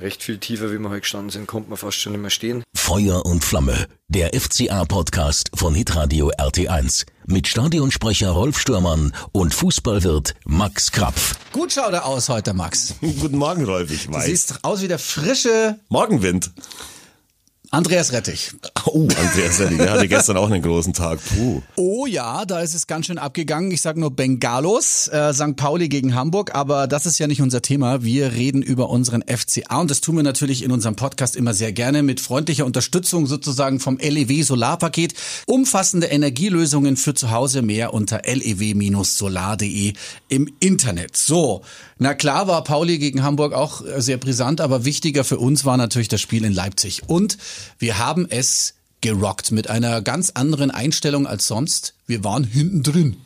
recht viel tiefer, wie wir heute gestanden sind, konnte man fast schon nicht mehr stehen. Feuer und Flamme, der FCA-Podcast von Hitradio RT1 mit Stadionsprecher Rolf Stürmann und Fußballwirt Max Krapf. Gut schaut er aus heute, Max. Guten Morgen, Rolf, ich weiß. Du siehst aus wie der frische Morgenwind. Andreas Rettich. Oh, Andreas Rettich, der hatte gestern auch einen großen Tag. Puh. Oh ja, da ist es ganz schön abgegangen. Ich sag nur Bengalos, äh, St. Pauli gegen Hamburg, aber das ist ja nicht unser Thema. Wir reden über unseren FCA und das tun wir natürlich in unserem Podcast immer sehr gerne mit freundlicher Unterstützung sozusagen vom LEW Solarpaket. Umfassende Energielösungen für zu Hause mehr unter lew-solar.de im Internet. So, na klar war Pauli gegen Hamburg auch äh, sehr brisant, aber wichtiger für uns war natürlich das Spiel in Leipzig und wir haben es gerockt mit einer ganz anderen Einstellung als sonst. Wir waren hinten drin.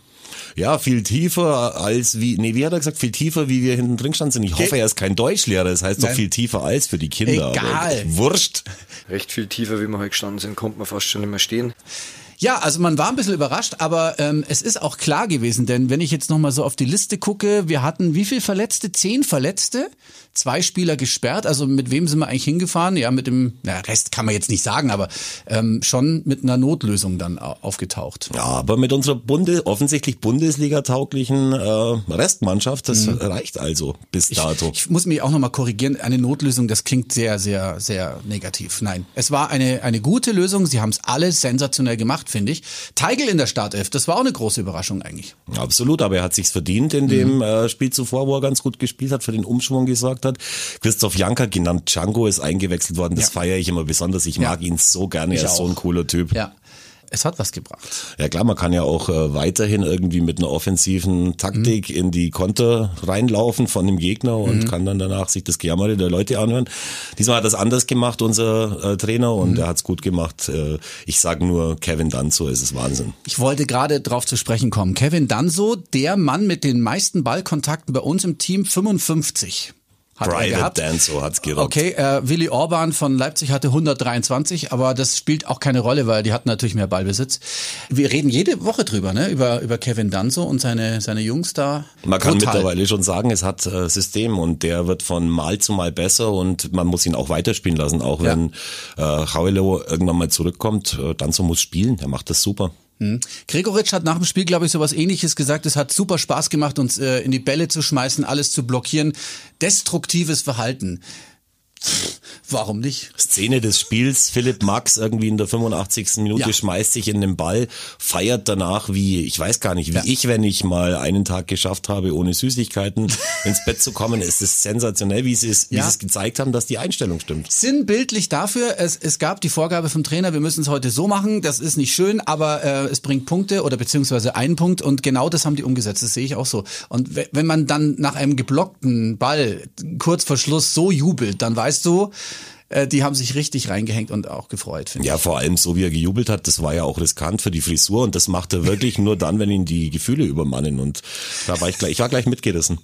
Ja, viel tiefer als wie, nee, wie hat er gesagt, viel tiefer, wie wir hinten drin standen. Ich hoffe, er ist kein Deutschlehrer, das heißt Nein. doch viel tiefer als für die Kinder. Egal. wurscht. Recht viel tiefer, wie wir heute gestanden sind, konnte man fast schon nicht mehr stehen. Ja, also man war ein bisschen überrascht, aber ähm, es ist auch klar gewesen, denn wenn ich jetzt nochmal so auf die Liste gucke, wir hatten wie viel Verletzte? Zehn Verletzte, zwei Spieler gesperrt. Also mit wem sind wir eigentlich hingefahren? Ja, mit dem, na, Rest kann man jetzt nicht sagen, aber ähm, schon mit einer Notlösung dann aufgetaucht. Ja, aber mit unserer Bunde, offensichtlich Bundesliga-tauglichen äh, Restmannschaft, das mhm. reicht also bis dato. Ich, ich muss mich auch nochmal korrigieren, eine Notlösung, das klingt sehr, sehr, sehr negativ. Nein, es war eine, eine gute Lösung, sie haben es alle sensationell gemacht, finde ich. Teigel in der Startelf, das war auch eine große Überraschung eigentlich. Absolut, aber er hat sich's verdient in dem mhm. äh, Spiel zuvor, wo er ganz gut gespielt hat, für den Umschwung gesorgt hat. Christoph Janka, genannt Django, ist eingewechselt worden. Das ja. feiere ich immer besonders. Ich mag ihn so gerne. Ich er ist auch. so ein cooler Typ. Ja es hat was gebracht. Ja klar, man kann ja auch äh, weiterhin irgendwie mit einer offensiven Taktik mhm. in die Konter reinlaufen von dem Gegner und mhm. kann dann danach sich das Gejammer der Leute anhören. Diesmal hat das anders gemacht, unser äh, Trainer, und mhm. er hat es gut gemacht. Äh, ich sage nur, Kevin Danzo ist es Wahnsinn. Ich wollte gerade drauf zu sprechen kommen. Kevin Danzo, der Mann mit den meisten Ballkontakten bei uns im Team, 55 hat Private gehabt. Danzo hat's gerockt. Okay, äh, Willi Orban von Leipzig hatte 123, aber das spielt auch keine Rolle, weil die hatten natürlich mehr Ballbesitz. Wir reden jede Woche drüber, ne? Über, über Kevin Danzo und seine, seine Jungs da. Man kann Brutal. mittlerweile schon sagen, es hat äh, System und der wird von Mal zu Mal besser und man muss ihn auch weiterspielen lassen, auch wenn ja. äh, Hauelo irgendwann mal zurückkommt. Äh, Danzo muss spielen, der macht das super. Hm. Gregoritsch hat nach dem Spiel, glaube ich, sowas ähnliches gesagt. Es hat super Spaß gemacht, uns äh, in die Bälle zu schmeißen, alles zu blockieren. Destruktives Verhalten. Warum nicht? Szene des Spiels, Philipp Max irgendwie in der 85. Minute ja. schmeißt sich in den Ball, feiert danach wie, ich weiß gar nicht, wie ja. ich, wenn ich mal einen Tag geschafft habe, ohne Süßigkeiten ins Bett zu kommen. Es ist sensationell, wie sie es, wie ja. sie es gezeigt haben, dass die Einstellung stimmt. Sinnbildlich dafür, es, es gab die Vorgabe vom Trainer, wir müssen es heute so machen, das ist nicht schön, aber äh, es bringt Punkte oder beziehungsweise einen Punkt und genau das haben die umgesetzt, das sehe ich auch so. Und wenn man dann nach einem geblockten Ball kurz vor Schluss so jubelt, dann weiß weißt du, äh, die haben sich richtig reingehängt und auch gefreut. Ja, ich. vor allem so wie er gejubelt hat, das war ja auch riskant für die Frisur und das macht er wirklich nur dann, wenn ihn die Gefühle übermannen und da war ich gleich, ich war gleich mitgerissen.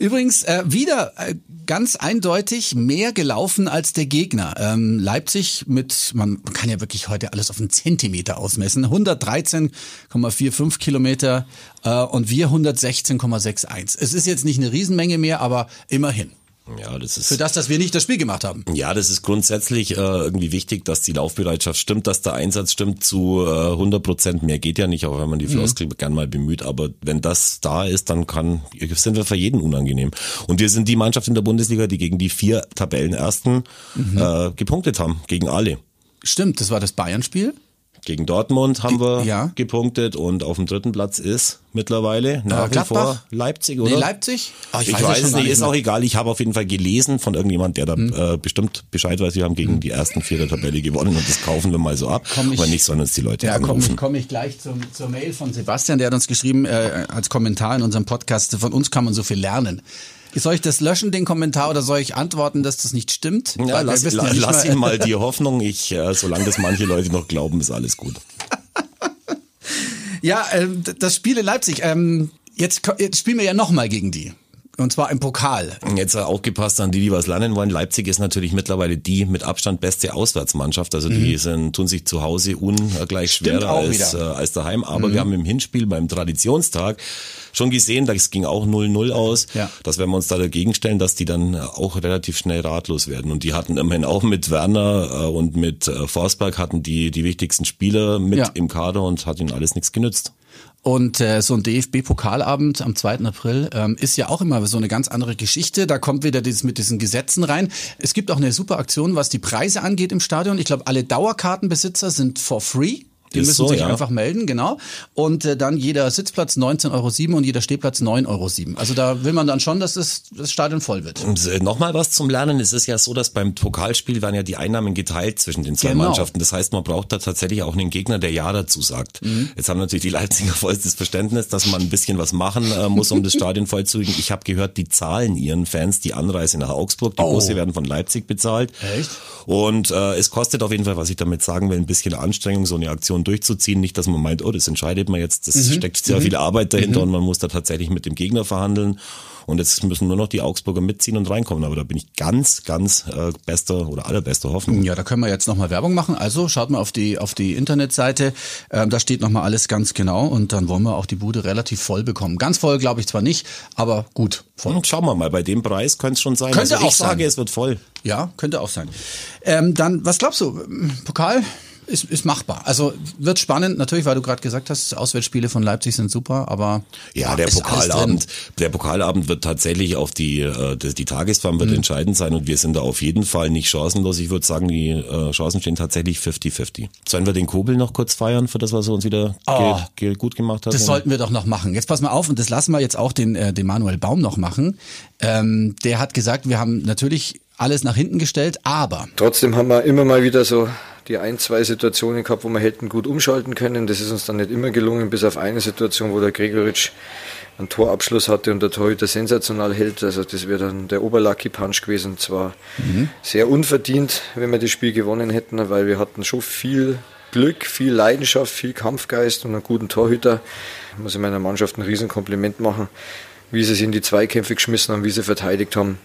Übrigens äh, wieder äh, ganz eindeutig mehr gelaufen als der Gegner. Ähm, Leipzig mit, man kann ja wirklich heute alles auf einen Zentimeter ausmessen, 113,45 Kilometer äh, und wir 116,61. Es ist jetzt nicht eine Riesenmenge mehr, aber immerhin. Ja, das ist für das, dass wir nicht das Spiel gemacht haben. Ja, das ist grundsätzlich äh, irgendwie wichtig, dass die Laufbereitschaft stimmt, dass der Einsatz stimmt zu äh, 100 Prozent. Mehr geht ja nicht, auch wenn man die. Floskel mhm. gern mal bemüht. Aber wenn das da ist, dann kann sind wir für jeden unangenehm. Und wir sind die Mannschaft in der Bundesliga, die gegen die vier Tabellenersten mhm. äh, gepunktet haben, gegen alle. Stimmt, das war das Bayern-Spiel. Gegen Dortmund haben wir ja. gepunktet und auf dem dritten Platz ist mittlerweile nach wie vor Leipzig, oder? Nee, Leipzig? Oh, ich, ich, weiß, weiß es nicht, ist auch egal. Ich habe auf jeden Fall gelesen von irgendjemand, der da hm. äh, bestimmt Bescheid weiß. Wir haben gegen hm. die ersten vier der Tabelle gewonnen und das kaufen wir mal so ab. Komm ich, Aber nicht, sondern die Leute Ja, komme komm ich gleich zum, zur Mail von Sebastian, der hat uns geschrieben äh, als Kommentar in unserem Podcast, von uns kann man so viel lernen. Soll ich das löschen, den Kommentar, oder soll ich antworten, dass das nicht stimmt? Ja, lass, ja lass ihn mal die Hoffnung. Ich, äh, solange das manche Leute noch glauben, ist alles gut. ja, äh, das Spiel in Leipzig. Ähm, jetzt, jetzt spielen wir ja nochmal gegen die. Und zwar im Pokal. Jetzt aufgepasst an die, die was lernen wollen. Leipzig ist natürlich mittlerweile die mit Abstand beste Auswärtsmannschaft. Also die sind, tun sich zu Hause ungleich schwerer als, äh, als daheim. Aber wir haben im Hinspiel beim Traditionstag schon gesehen, das ging auch 0-0 aus, Ja. dass wenn wir uns da dagegen stellen, dass die dann auch relativ schnell ratlos werden. Und die hatten immerhin auch mit Werner äh, und mit äh, Forsberg hatten die die wichtigsten Spieler mit Ja. im Kader und hat ihnen alles nichts genützt. Und äh, so ein DFB-Pokalabend am 2. April ähm, ist ja auch immer so eine ganz andere Geschichte. Da kommt wieder dieses mit diesen Gesetzen rein. Es gibt auch eine super Aktion, was die Preise angeht im Stadion. Ich glaube, alle Dauerkartenbesitzer sind for free. Die Ist müssen so, sich ja. einfach melden, genau. Und äh, dann jeder Sitzplatz 19,07 Euro und jeder Stehplatz 9,07 Euro. Also da will man dann schon, dass das, das Stadion voll wird. Und, äh, Nochmal was zum Lernen. Es ist ja so, dass beim Pokalspiel werden ja die Einnahmen geteilt zwischen den zwei Genau. Mannschaften. Das heißt, man braucht da tatsächlich auch einen Gegner, der Ja dazu sagt. Mhm. Jetzt haben natürlich die Leipziger vollstes Verständnis, dass man ein bisschen was machen äh, muss, um das Stadion voll zu kriegen. Ich habe gehört, die zahlen ihren Fans die Anreise nach Augsburg. Die Oh. Busse werden von Leipzig bezahlt. Echt? Und äh, es kostet auf jeden Fall, was ich damit sagen will, ein bisschen Anstrengung, so eine Aktion durchzuziehen. Nicht, dass man meint, oh, das entscheidet man jetzt. Das steckt sehr viel Arbeit dahinter und man muss da tatsächlich mit dem Gegner verhandeln. Und jetzt müssen nur noch die Augsburger mitziehen und reinkommen. Aber da bin ich ganz, ganz äh, bester oder allerbester Hoffnung. Ja, da können wir jetzt nochmal Werbung machen. Also schaut mal auf die, auf die Internetseite. Ähm, da steht nochmal alles ganz genau und dann wollen wir auch die Bude relativ voll bekommen. Ganz voll glaube ich zwar nicht, aber gut. Voll. Und schauen wir mal, bei dem Preis könnte es schon sein. Könnte also ich auch sein. sage, es wird voll. Ja, könnte auch sein. Ähm, dann, was glaubst du? Pokal ist, ist machbar. Also wird spannend, natürlich, weil du gerade gesagt hast, Auswärtsspiele von Leipzig sind super, aber Ja, der Pokalabend, der Pokalabend wird tatsächlich auf die, äh, die, Tagesform Mhm. wird entscheidend sein und wir sind da auf jeden Fall nicht chancenlos. Ich würde sagen, die äh, Chancen stehen tatsächlich 50-50. Sollen wir den Kobel noch kurz feiern, für das, was er uns wieder Oh. ge ge gut gemacht hat? Das sollten wir doch noch machen. Jetzt pass mal auf und das lassen wir jetzt auch den, äh, den Manuel Baum noch machen. Ähm, der hat gesagt, wir haben natürlich alles nach hinten gestellt, aber Trotzdem haben wir immer mal wieder so die ein, zwei Situationen gehabt, wo wir hätten gut umschalten können. Das ist uns dann nicht immer gelungen, bis auf eine Situation, wo der Gregoritsch einen Torabschluss hatte und der Torhüter sensational hält. Also das wäre dann der Oberlucky Punch gewesen. Und zwar sehr unverdient, wenn wir das Spiel gewonnen hätten, weil wir hatten schon viel Glück, viel Leidenschaft, viel Kampfgeist und einen guten Torhüter. Ich muss ich meiner Mannschaft ein Riesenkompliment machen, wie sie sich in die Zweikämpfe geschmissen haben, wie sie verteidigt haben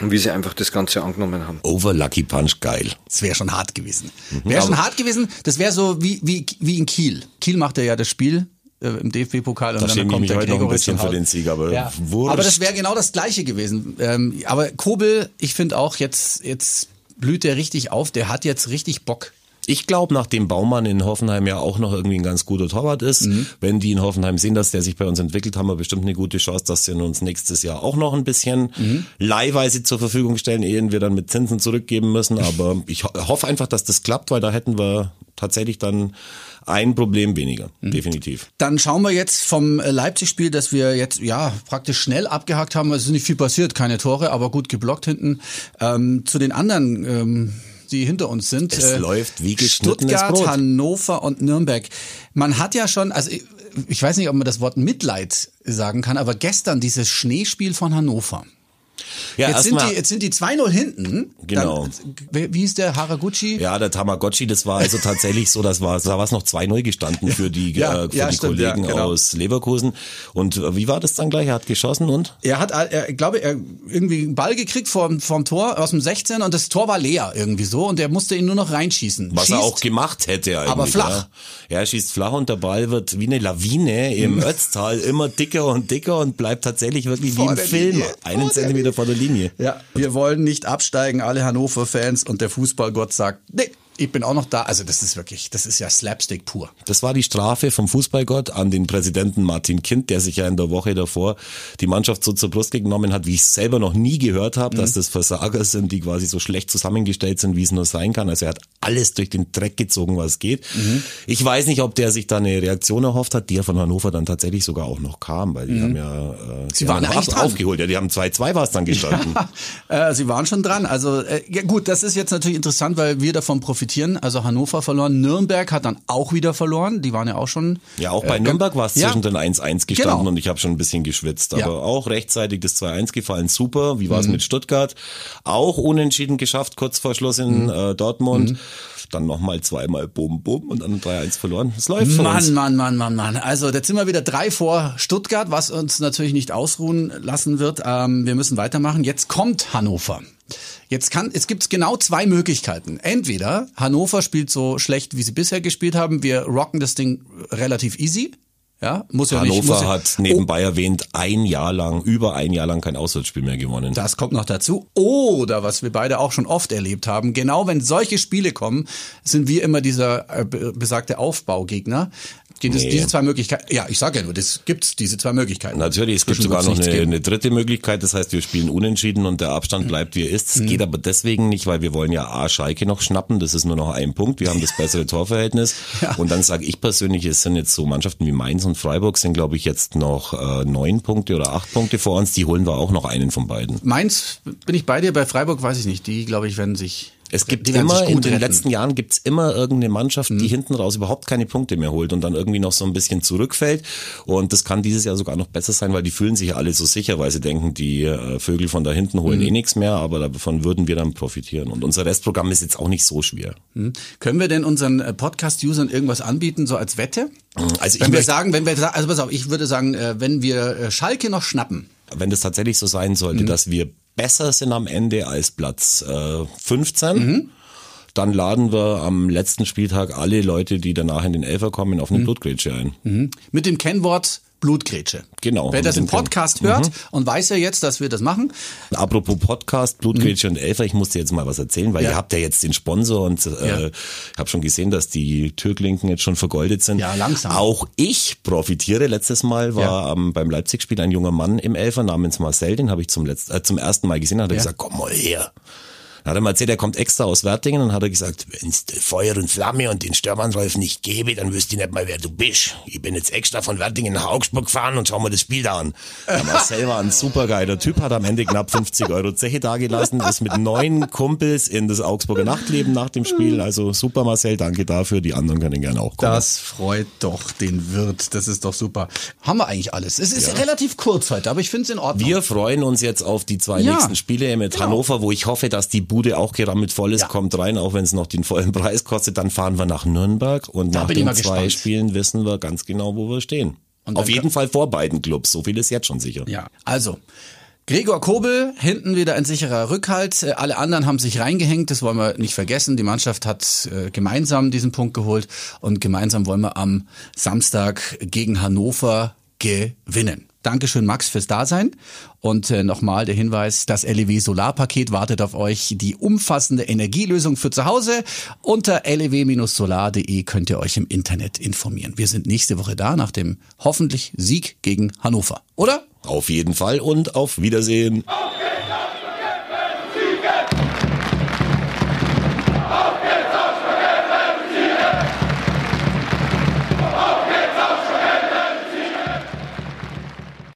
und wie sie einfach das Ganze angenommen haben. Over Lucky Punch, geil. es wäre schon hart gewesen. Wäre schon hart gewesen. Das wäre so wie, wie, wie in Kiel. Kiel macht ja das Spiel äh, im DFB-Pokal und Da dann kommt der heute noch ein bisschen für den Sieg, aber Ja. wurscht. Aber das wäre genau das Gleiche gewesen. Ähm, aber Kobel, ich finde auch, jetzt, jetzt blüht der richtig auf. Der hat jetzt richtig Bock. Ich glaube, nachdem Baumann in Hoffenheim ja auch noch irgendwie ein ganz guter Torwart ist, Mhm. wenn die in Hoffenheim sehen, dass der sich bei uns entwickelt, haben wir bestimmt eine gute Chance, dass sie uns nächstes Jahr auch noch ein bisschen Mhm. leihweise zur Verfügung stellen, ehe wir dann mit Zinsen zurückgeben müssen. Aber ich ho hoffe einfach, dass das klappt, weil da hätten wir tatsächlich dann ein Problem weniger, Mhm. definitiv. Dann schauen wir jetzt vom äh, Leipzig-Spiel, das wir jetzt ja praktisch schnell abgehakt haben. Es ist nicht viel passiert, keine Tore, aber gut geblockt hinten. Ähm, zu den anderen, ähm, die hinter uns sind. äh, Es läuft wie Stuttgart. Hannover und Nürnberg. Man hat ja schon, also ich, ich weiß nicht, ob man das Wort Mitleid sagen kann, aber gestern dieses Schneespiel von Hannover. Ja, Jetzt sind, die, jetzt sind die 2-0 hinten. Genau. Dann, wie hieß der? Haraguchi? Ja, der Tamagotchi, das war also tatsächlich so, das war, da war es noch 2-0 gestanden für die, Ja, äh, für ja, die stimmt, ja, Kollegen genau. aus Leverkusen. Und äh, wie war das dann gleich? Er hat geschossen und? Er hat, er, ich glaube, er irgendwie einen Ball gekriegt vom, vom Tor aus dem 16 und das Tor war leer irgendwie so und er musste ihn nur noch reinschießen. Was er Schießt- auch gemacht hätte eigentlich. aber flach. Ja. er schießt flach und der Ball wird wie eine Lawine im Ötztal immer dicker und dicker und bleibt tatsächlich wirklich Vor wie im Film. Linie. Einen Vor der Zentimeter vor der Linie. Ja, wir wollen nicht absteigen, alle Hannover-Fans und der Fußballgott sagt, nee, ich bin auch noch da. Also das ist wirklich, das ist ja Slapstick pur. Das war die Strafe vom Fußballgott an den Präsidenten Martin Kind, der sich ja in der Woche davor die Mannschaft so zur Brust genommen hat, wie ich es selber noch nie gehört habe, dass das Versager sind, die quasi so schlecht zusammengestellt sind, wie es nur sein kann. Also er hat alles durch den Dreck gezogen, was geht. Ich weiß nicht, ob der sich da eine Reaktion erhofft hat, die ja von Hannover dann tatsächlich sogar auch noch kam, weil die haben ja, äh, Sie waren haben eigentlich aufgeholt. Ja, die haben 2-2 war es dann gestanden. Äh, sie waren schon dran. Also äh, ja gut, das ist jetzt natürlich interessant, weil wir davon profitieren. Also Hannover verloren, Nürnberg hat dann auch wieder verloren. Die waren ja auch schon. Ja, auch bei äh, Nürnberg war es ja. zwischendrin 1-1 gestanden Genau. und ich habe schon ein bisschen geschwitzt. Aber Ja. auch rechtzeitig das 2-1 gefallen, super. Wie war es Mhm. mit Stuttgart? Auch unentschieden geschafft, kurz vor Schluss in Mhm. äh, Dortmund. dann nochmal zweimal Bum Bum und dann 3-1 verloren. Es läuft Mann, uns. Mann, Mann, Mann, Mann. Also jetzt sind wir wieder drei vor Stuttgart, was uns natürlich nicht ausruhen lassen wird. Ähm, wir müssen weitermachen. Jetzt kommt Hannover. Jetzt kann, es gibt genau zwei Möglichkeiten. Entweder Hannover spielt so schlecht, wie sie bisher gespielt haben. Wir rocken das Ding relativ easy. Ja, muss ja nicht. Hannover Muss ja, hat nebenbei erwähnt ein Jahr lang, über ein Jahr lang kein Auswärtsspiel mehr gewonnen. Das kommt noch dazu. Oder was wir beide auch schon oft erlebt haben, genau wenn solche Spiele kommen, sind wir immer dieser äh, be- besagte Aufbaugegner. Es Nee. diese zwei Möglichkeiten? Ja, ich sage ja nur, das gibt's diese zwei Möglichkeiten. Natürlich, es gibt sogar noch eine, eine dritte Möglichkeit, das heißt, wir spielen unentschieden und der Abstand Mhm. bleibt wie er ist. Es geht aber deswegen nicht, weil wir wollen ja A, Schalke noch schnappen, das ist nur noch ein Punkt, wir haben das bessere Torverhältnis. Ja. Und dann sage ich persönlich, es sind jetzt so Mannschaften wie Mainz und Freiburg, sind glaube ich jetzt noch äh, neun Punkte oder acht Punkte vor uns, die holen wir auch noch einen von beiden. Mainz bin ich bei dir, bei Freiburg weiß ich nicht. Die, glaube ich, werden sich. Es gibt immer, in den retten. Mhm. letzten Jahren gibt's immer irgendeine Mannschaft, die hinten raus überhaupt keine Punkte mehr holt und dann irgendwie noch so ein bisschen zurückfällt. Und das kann dieses Jahr sogar noch besser sein, weil die fühlen sich ja alle so sicher, weil sie denken, die äh, Vögel von da hinten Mhm. holen eh nichts mehr, aber davon würden wir dann profitieren. Und unser Restprogramm ist jetzt auch nicht so schwer. Hm. Können wir denn unseren äh, Podcast-Usern irgendwas anbieten, so als Wette? Also ich Wenn wir sagen, wenn wir also pass auf, ich würde sagen, äh, wenn wir Schalke noch schnappen, Wenn das tatsächlich so sein sollte, Mhm. dass wir besser sind am Ende als Platz äh, 15, Mhm. dann laden wir am letzten Spieltag alle Leute, die danach in den Elfer kommen, auf eine Blutgrätsche ein. Mhm. mit dem Kennwort Blutgrätsche. Genau, Wer das im Ken- Podcast hört und weiß ja jetzt, dass wir das machen, Apropos Podcast, Blutgrätsche und Elfer, ich muss dir jetzt mal was erzählen, weil Mhm. Ja. ihr habt ja jetzt den Sponsor und äh, Ja. ich habe schon gesehen, dass die Türklinken jetzt schon vergoldet sind. Ja, langsam. Auch ich profitiere. Letztes Mal war ähm, beim Leipzig-Spiel ein junger Mann im Elfer namens Marcel, den habe ich zum, letzten, äh, zum ersten Mal gesehen, hat er Ja. gesagt, komm mal her. Dann hat er mal erzählt, er kommt extra aus Wertingen und hat er gesagt, wenn's Feuer und Flamme und den Störmannrolf nicht gäbe, dann wüsste ich nicht mal, wer du bist. Ich bin jetzt extra von Wertingen nach Augsburg gefahren und schau mir das Spiel da an. Der Marcel war ein supergeiler Typ, hat am Ende knapp 50 Euro Zeche dagelassen, ist mit neun Kumpels in das Augsburger Nachtleben nach dem Spiel. Also super Marcel, danke dafür. Die anderen können gerne auch kommen. das freut doch den Wirt. Das ist doch super. Haben wir eigentlich alles. Es ist relativ kurz heute, aber ich finde es in Ordnung. Wir freuen uns jetzt auf die zwei Ja, nächsten Spiele mit genau. Hannover, wo ich hoffe, dass die Bude auch gerammelt voll ist, Ja. kommt rein, auch wenn es noch den vollen Preis kostet. Dann fahren wir nach Nürnberg und Da nach den zwei gespannt. Spielen wissen wir ganz genau, wo wir stehen. Und Auf jeden Fall vor beiden Clubs, so viel ist jetzt schon sicher. Ja, also. Gregor Kobel, hinten wieder ein sicherer Rückhalt. Äh, Alle anderen haben sich reingehängt, das wollen wir nicht vergessen. Die Mannschaft hat äh, gemeinsam diesen Punkt geholt und gemeinsam wollen wir am Samstag gegen Hannover gewinnen. Dankeschön, Max, fürs Dasein. Und äh, nochmal der Hinweis, das LEW Solarpaket wartet auf euch. Die umfassende Energielösung für zu Hause. Unter lew-solar.de könnt ihr euch im Internet informieren. Wir sind nächste Woche da nach dem hoffentlich Sieg gegen Hannover. Oder? Auf jeden Fall und auf Wiedersehen.